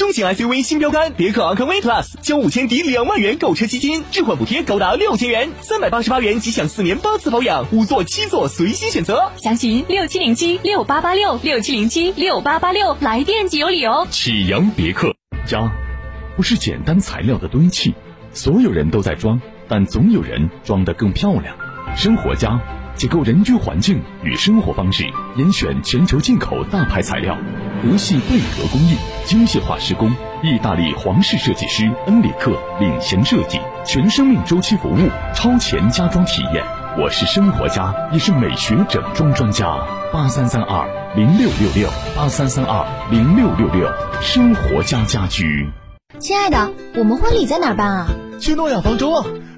中型 SUV 新标杆别克昂科威 Plus，交五千抵两万元购车基金，置换补贴高达六千元，三百八十八元即享四年八次保养，五座七座随心选择。详询六七零七六八八六六七零七六八八六，来电即有礼哦。启阳别克，家不是简单材料的堆砌，所有人都在装，但总有人装得更漂亮。生活家解构人居环境与生活方式，严选全球进口大牌材料，德系贝壳工艺，精细化施工，意大利皇室设计师恩里克领衔设计，全生命周期服务，超前家装体验。我是生活家，也是美学整装专家。八三三二零六六六，八三三二零六六六，生活家家居。亲爱的，我们婚礼在哪儿办啊？去诺亚方舟啊！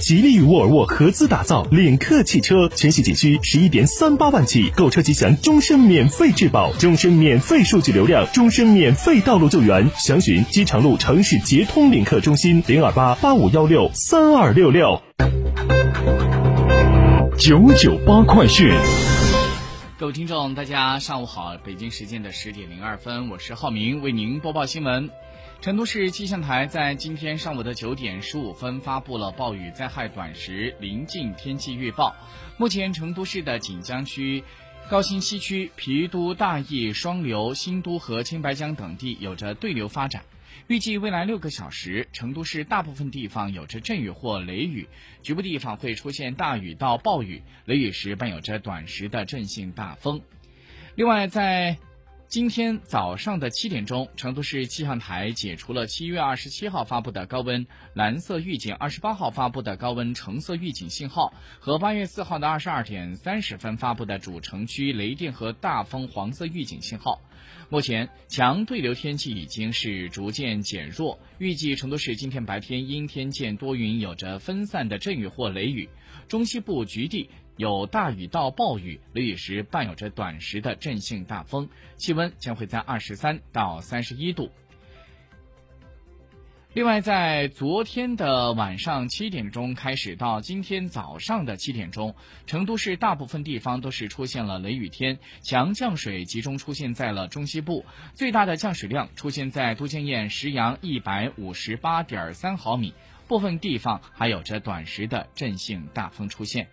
吉利与沃尔沃合资打造领克汽车，全系仅需十一点三八万起，购车即享终身免费质保、终身免费数据流量、终身免费道路救援。详询机场路城市捷通领克中心零二八八五幺六三二六六。九九八快讯。各位听众，大家上午好，北京时间的十点零二分，我是浩明，为您播报新闻。成都市气象台在今天上午的九点十五分发布了暴雨灾害短时临近天气预报。目前，成都市的锦江区、高新西区、郫都、大邑、双流、新都和青白江等地有着对流发展。预计未来六个小时，成都市大部分地方有着阵雨或雷雨，局部地方会出现大雨到暴雨，雷雨时伴有着短时的阵性大风。另外，在今天早上的七点钟，成都市气象台解除了七月二十七号发布的高温蓝色预警、二十八号发布的高温橙色预警信号和八月四号的二十二点三十分发布的主城区雷电和大风黄色预警信号。目前，强对流天气已经是逐渐减弱。预计成都市今天白天阴天见多云，有着分散的阵雨或雷雨，中西部局地有大雨到暴雨，雷雨时伴有着短时的阵性大风，气温将会在二十三到三十一度。另外，在昨天的晚上七点钟开始到今天早上的七点钟，成都市大部分地方都是出现了雷雨天，强降水集中出现在了中西部，最大的降水量出现在都江堰石阳一百五十八点三毫米，部分地方还有着短时的阵性大风出现。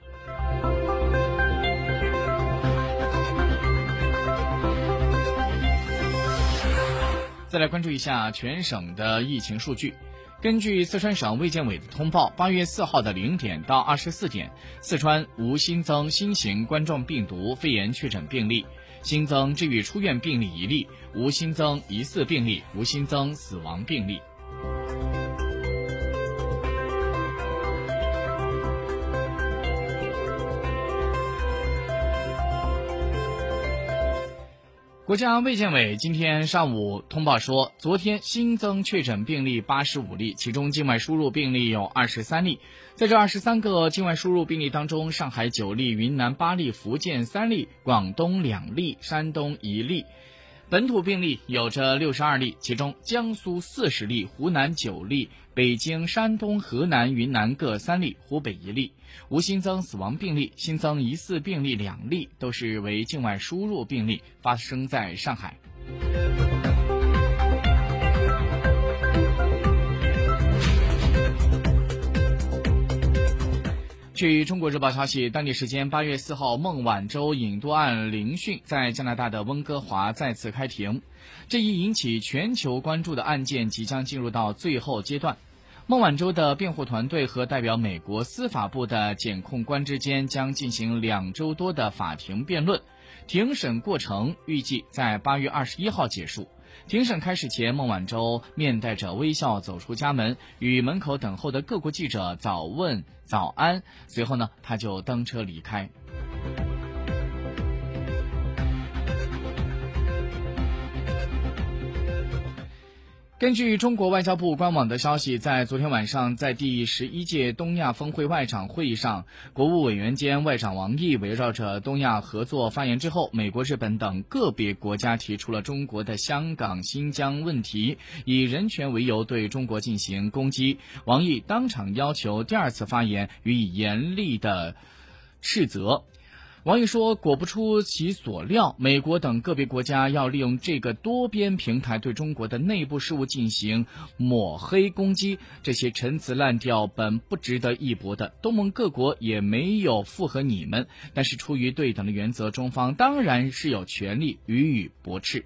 再来关注一下全省的疫情数据。根据四川省卫健委的通报，八月四号的零点到二十四点，四川无新增新型冠状病毒肺炎确诊病例，新增治愈出院病例一例，无新增疑似病例，无新增死亡病例。国家卫健委今天上午通报说，昨天新增确诊病例八十五例，其中境外输入病例有二十三例。在这二十三个境外输入病例当中，上海九例，云南八例，福建三例，广东两例，山东一例。本土病例有着六十二例，其中江苏四十例，湖南九例，北京、山东、河南、云南各三例，湖北一例，无新增死亡病例，新增疑似病例两例，都是为境外输入病例，发生在上海。据中国日报消息，当地时间八月四号，孟晚舟引渡案聆讯在加拿大的温哥华再次开庭。这一引起全球关注的案件即将进入到最后阶段。孟晚舟的辩护团队和代表美国司法部的检控官之间将进行两周多的法庭辩论，庭审过程预计在八月二十一号结束。庭审开始前，孟晚舟面带着微笑走出家门，与门口等候的各国记者早问早安。随后呢，他就登车离开。根据中国外交部官网的消息，在昨天晚上，在第十一届东亚峰会外长会议上，国务委员兼外长王毅围绕着东亚合作发言之后，美国、日本等个别国家提出了中国的香港、新疆问题，以人权为由对中国进行攻击。王毅当场要求第二次发言予以严厉的斥责。王毅说：“果不出其所料，美国等个别国家要利用这个多边平台对中国的内部事务进行抹黑攻击，这些陈词滥调本不值得一驳的。东盟各国也没有附和你们，但是出于对等的原则，中方当然是有权利予以驳斥。”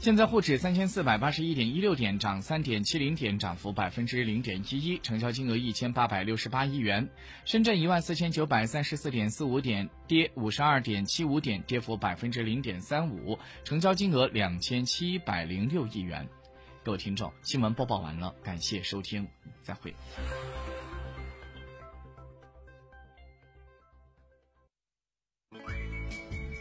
现在沪指三千四百八十一点一六点，涨三点七零点，涨幅百分之零点一一，成交金额一千八百六十八亿元。深圳一万四千九百三十四点四五点，跌五十二点七五点，跌幅百分之零点三五，成交金额两千七百零六亿元。各位听众，新闻播报完了，感谢收听，再会。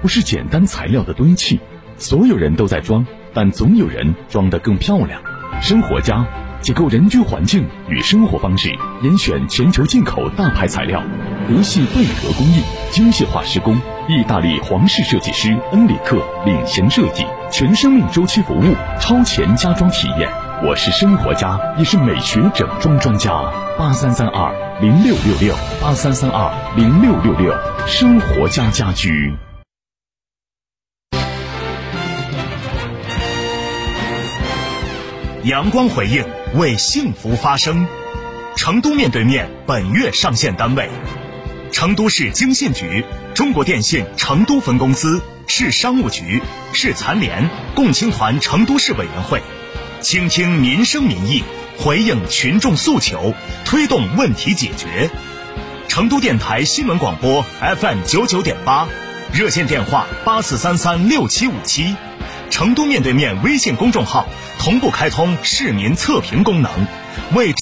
不是简单材料的堆砌，所有人都在装，但总有人装得更漂亮。生活家。解构人居环境与生活方式，严选全球进口大牌材料，德系贝壳工艺，精细化施工，意大利皇室设计师恩里克领衔设计，全生命周期服务，超前家装体验。我是生活家，也是美学整装专家。八三三二零六六六，八三三二零六六六，生活家家居。阳光回应，为幸福发声。成都面对面本月上线单位：成都市经信局、中国电信成都分公司、市商务局、市残联、共青团成都市委员会。倾听民生民意，回应群众诉求，推动问题解决。成都电台新闻广播 FM 九九点八，热线电话八四三三六七五七。成都面对面微信公众号同步开通市民测评功能，为。